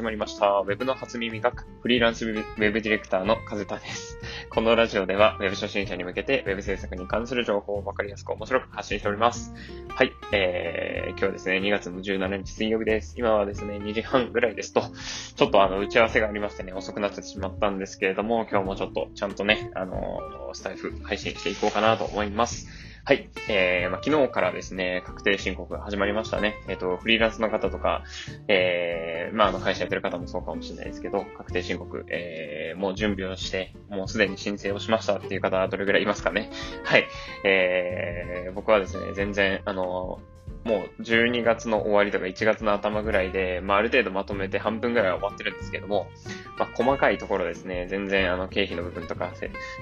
始まりました。ウェブの初耳学、フリーランスウェブディレクターの風田です。このラジオでは、ウェブ初心者に向けて、ウェブ制作に関する情報をわかりやすく面白く発信しております。はい、えー、今日はですね、2月の17日水曜日です。今はですね、2時半ぐらいですと、ちょっとあの、打ち合わせがありましてね、遅くなってしまったんですけれども、今日もちょっと、ちゃんとね、あの、スタイフ配信していこうかなと思います。はい。えー、まあ、昨日からですね、確定申告が始まりましたね。えっ、ー、と、フリーランスの方とか、えー、まあ、あの、会社やってる方もそうかもしれないですけど、確定申告、えー、もう準備をして、もうすでに申請をしましたっていう方は、どれぐらいいますかね？はい。えー、僕はですね、全然、あの、もう12月の終わりとか1月の頭ぐらいで、まあ、ある程度まとめて半分ぐらいは終わってるんですけども、まあ、細かいところですね、全然あの経費の部分とか、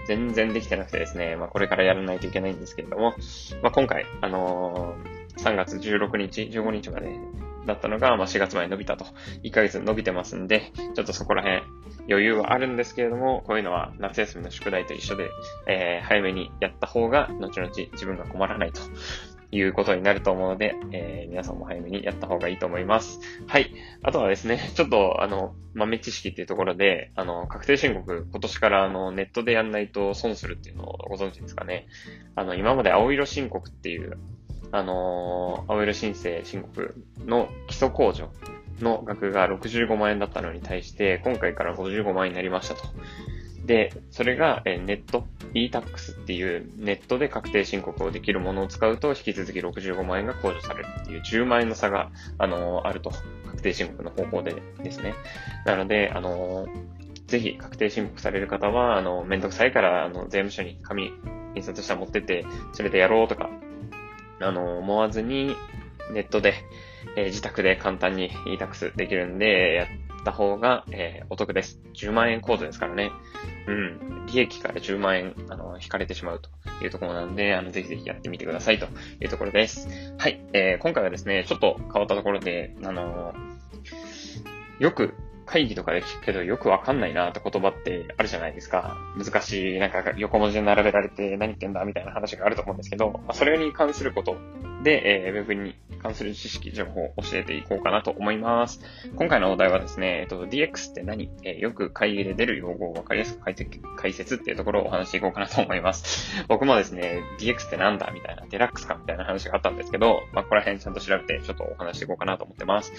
全然できてなくてですね、まあ、これからやらないといけないんですけれども、まあ、今回、あのー、3月16日、15日までだったのが、まあ、4月まで伸びたと。1ヶ月伸びてますんで、ちょっとそこら辺余裕はあるんですけれども、こういうのは夏休みの宿題と一緒で、えー、早めにやった方が、後々自分が困らないということになると思うので、えー、皆さんも早めにやった方がいいと思います。はい。あとはですね、ちょっと、あの、豆知識っていうところで、あの、確定申告、今年からあの、ネットでやんないと損するっていうのをご存知ですかね。あの、今まで青色申告っていう、あの青色申請申告の基礎控除の額が65万円だったのに対して、今回から55万円になりましたと。で、それが、えネット、e-tax っていうネットで確定申告をできるものを使うと、引き続き65万円が控除されるっていう10万円の差が、あのー、あると。確定申告の方法でですね。なので、あのー、ぜひ確定申告される方は、あの、めんどくさいから、あの、税務署に紙、印刷したら持ってって、それでやろうとか、あの、思わずに、ネットで、えー、自宅で簡単に e-tax できるんで、やった方が、えー、お得です。10万円控除ですからね。うん。利益から10万円、あの、引かれてしまうというところなんで、あの、ぜひぜひやってみてくださいというところです。はい。えー、今回はですね、ちょっと変わったところで、あのよく会議とかで聞くけどよくわかんないなって言葉ってあるじゃないですか。難しい、なんか横文字で並べられて何言ってんだみたいな話があると思うんですけど、まあ、それに関することで、えー、ウェブに関する知識、情報を教えていこうかなと思います。今回のお題はですね、えっと、DX って何、えー、よく会議で出る用語をわかりやすく解説っていうところをお話していこうかなと思います。僕もですね、DX ってなんだみたいな、デラックスかみたいな話があったんですけど、まあ、ここら辺ちゃんと調べてちょっとお話していこうかなと思ってます。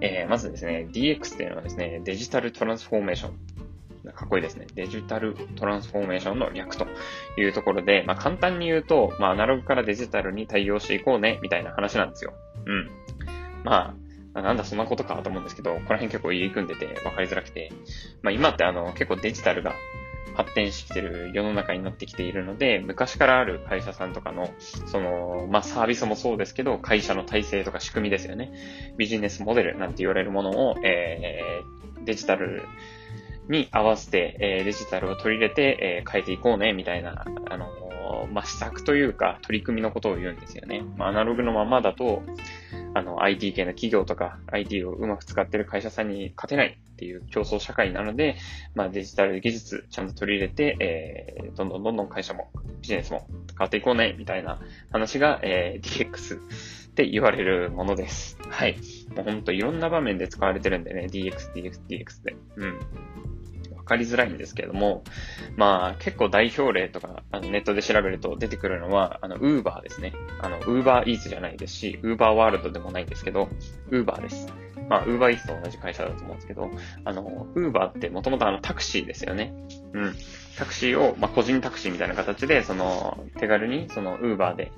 えー、まずですね、DX っていうのはですね、デジタルトランスフォーメーションかっこいいですね。デジタルトランスフォーメーションの略というところで、まあ簡単に言うと、まあアナログからデジタルに対応していこうね、みたいな話なんですよ。うん。まあ、なんだそんなことかと思うんですけど、ここら辺結構入り組んでて分かりづらくて、まあ今ってあの結構デジタルが発展してきてる世の中になってきているので、昔からある会社さんとかの、その、まあ、サービスもそうですけど、会社の体制とか仕組みですよね。ビジネスモデルなんて言われるものを、えー、デジタルに合わせて、えー、デジタルを取り入れて、えー、変えていこうね、みたいな、あの、まあ、施策というか、取り組みのことを言うんですよね。まあ、アナログのままだと、あの、IT 系の企業とか、IT をうまく使ってる会社さんに勝てないっていう競争社会なので、まあ、デジタル技術ちゃんと取り入れて、えー、どんどんどんどん会社も、ビジネスも変わっていこうね、みたいな話が、えー、DX って言われるものです。はい。もうほんといろんな場面で使われてるんでね、DX、DX、DX で。うん。わかりづらいんですけれども、まあ結構代表例とかあのネットで調べると出てくるのは、あの、ウーバーですね。あの、ウーバーイーツじゃないですし、ウーバーワールドでもないんですけど、ウーバーです。まあ、ウーバーイーツと同じ会社だと思うんですけど、あの、ウーバーってもともとあのタクシーですよね。うん。タクシーを、まあ、個人タクシーみたいな形で、その、手軽に、その、ウーバーで、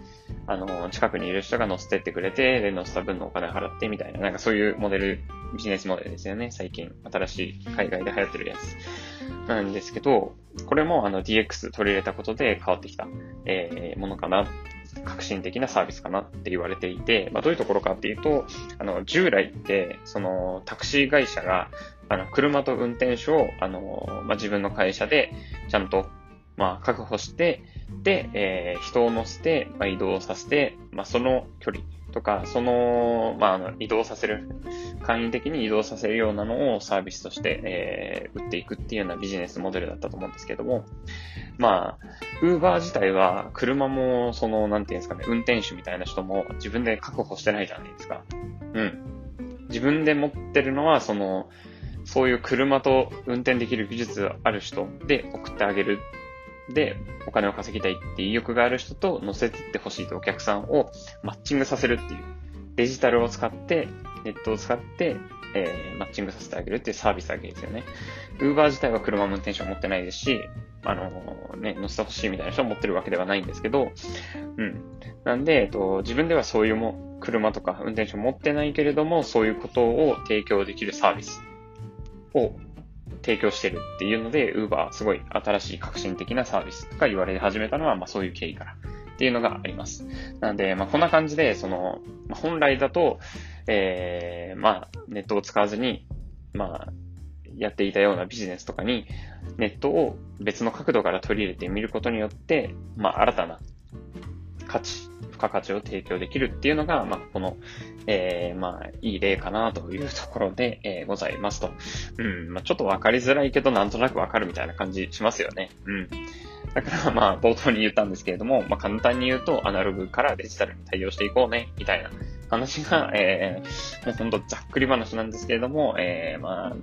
あの、近くにいる人が乗せてってくれて、で、乗せた分のお金払ってみたいな、なんかそういうモデル、ビジネスモデルですよね。最近、新しい海外で流行ってるやつ。なんですけど、これもあの DX 取り入れたことで変わってきた、えー、ものかな。革新的なサービスかなって言われていて、まあ、どういうところかっていうと、あの、従来って、その、タクシー会社が、あの、車と運転手を、あの、まあ、自分の会社で、ちゃんと、まあ、確保して、で、えー、人を乗せて、まあ、移動させて、まあ、その距離とか、その、まあ、あの、移動させる、簡易的に移動させるようなのをサービスとして、えー、売っていくっていうようなビジネスモデルだったと思うんですけども、まあ、ウーバー自体は、車も、その、なんていうんですかね、運転手みたいな人も自分で確保してないじゃないですか。うん。自分で持ってるのは、その、そういう車と運転できる技術ある人で送ってあげる。で、お金を稼ぎたいって意欲がある人と乗せてってほしいとお客さんをマッチングさせるっていう。デジタルを使って、ネットを使って、えー、マッチングさせてあげるっていうサービスだけですよね。ウーバー自体は車も運転手を持ってないですし、あのー、ね、乗せてほしいみたいな人を持ってるわけではないんですけど、うん。なんで、えっと、自分ではそういうも、車とか運転手を持ってないけれども、そういうことを提供できるサービスを提供してるっていうので、Uber すごい新しい革新的なサービスとか言われ始めたのは、まあそういう経緯からっていうのがあります。なんで、まあこんな感じで、その、本来だと、えー、まあネットを使わずに、まあやっていたようなビジネスとかに、ネットを別の角度から取り入れてみることによって、まあ新たな価値付加価値を提供できるっていうのが、まあ、この、えー、まあ、いい例かなというところで、えー、ございますと。うん、まあ、ちょっとわかりづらいけど、なんとなくわかるみたいな感じしますよね。うん。だからまあ、冒頭に言ったんですけれども、まあ、簡単に言うと、アナログからデジタルに対応していこうね、みたいな話が、えー、もうほんとざっくり話なんですけれども、えー、まあ、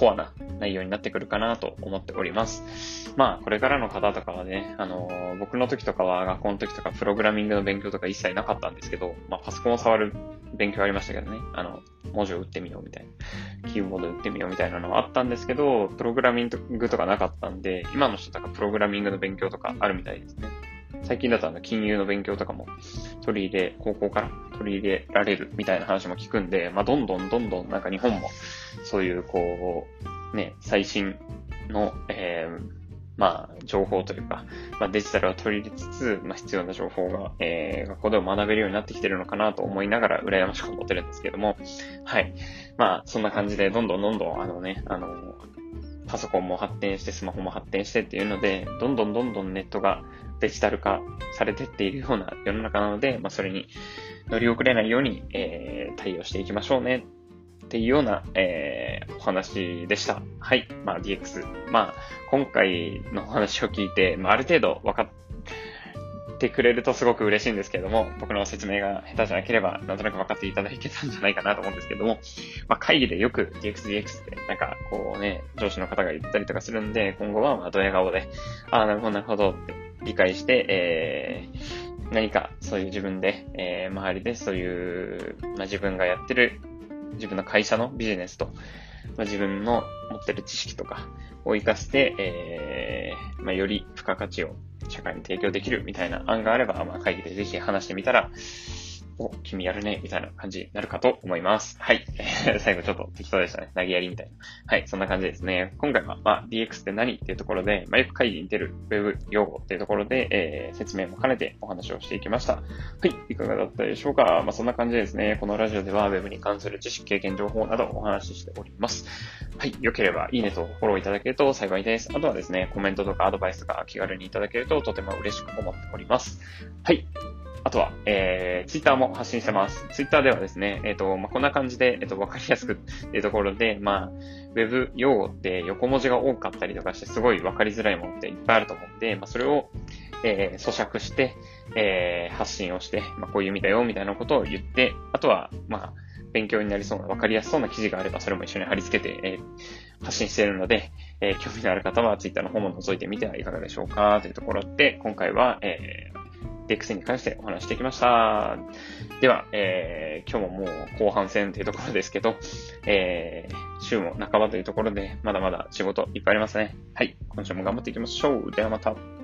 コアな内容になってくるかなと思っております。まあ、これからの方とかはね、あのー、僕の時とかは学校の時とかプログラミングの勉強とか一切なかったんですけど、まあ、パソコンを触る勉強ありましたけどね、あの、文字を打ってみようみたいな、キーボード打ってみようみたいなのはあったんですけど、プログラミングとかなかったんで、今の人とかプログラミングの勉強とかあるみたいですね。最近だとあの金融の勉強とかも取り入れ、高校から取り入れられるみたいな話も聞くんで、まあ、どんどんどんどんなんか日本もそういうこう、ね、最新の、えー、まあ、情報というか、まあ、デジタルを取り入れつつ、まあ、必要な情報が、えー、学校でも学べるようになってきてるのかなと思いながら、羨ましく思ってるんですけども、はい。まあ、そんな感じで、どんどんどんどん、あのね、あの、パソコンも発展して、スマホも発展してっていうので、どんどんどんどんネットがデジタル化されてっているような世の中なので、まあ、それに乗り遅れないように、えー、対応していきましょうねっていうような、えー、お話でした。はい。まあ、DX。まあ、今回のお話を聞いて、まあ、ある程度分かってくれるとすごく嬉しいんですけれども、僕の説明が下手じゃなければ、なんとなく分かっていただけたんじゃないかなと思うんですけども、まあ、会議でよく DX、DX って、なんか、こうね、上司の方が言ったりとかするんで、今後は、まあ、ドヤ顔で、ああ、なるほど、なるほどって理解して、えー、何かそういう自分で、えー、周りでそういう、まあ、自分がやってる、自分の会社のビジネスと、まあ、自分の持ってる知識とかを活かして、えー、まあ、より付加価値を社会に提供できるみたいな案があれば、まあ、会議でぜひ話してみたら、お、君やるね、みたいな感じになるかと思います。はい。最後ちょっと適当でしたね。投げやりみたいな。はい。そんな感じですね。今回は、まあ、DX って何っていうところで、まあ、よく会議に出る Web 用語っていうところで、えー、説明も兼ねてお話をしていきました。はい。いかがだったでしょうかまあ、そんな感じですね。このラジオでは Web に関する知識、経験、情報などお話ししております。はい。良ければいいねとフォローいただけると幸いです。あとはですね、コメントとかアドバイスとか気軽にいただけるととても嬉しく思っております。はい。あとは、えー、ツイッターも発信してます。ツイッターではですね、えっ、ー、と、まあ、こんな感じで、えっ、ー、と、わかりやすくっていうところで、まあ、ウェブ用語って横文字が多かったりとかして、すごいわかりづらいものっていっぱいあると思うんで、まあ、それを、えー、咀嚼して、えー、発信をして、まあ、こういう意味だよ、みたいなことを言って、あとは、まあ、勉強になりそうな、わかりやすそうな記事があれば、それも一緒に貼り付けて、えー、発信しているので、えー、興味のある方は、ツイッターの方も覗いてみてはいかがでしょうか、というところで、今回は、え DX に関してお話してきました。では、えー、今日ももう後半戦というところですけど、えー、週も半ばというところで、まだまだ仕事いっぱいありますね。はい。今週も頑張っていきましょう。ではまた。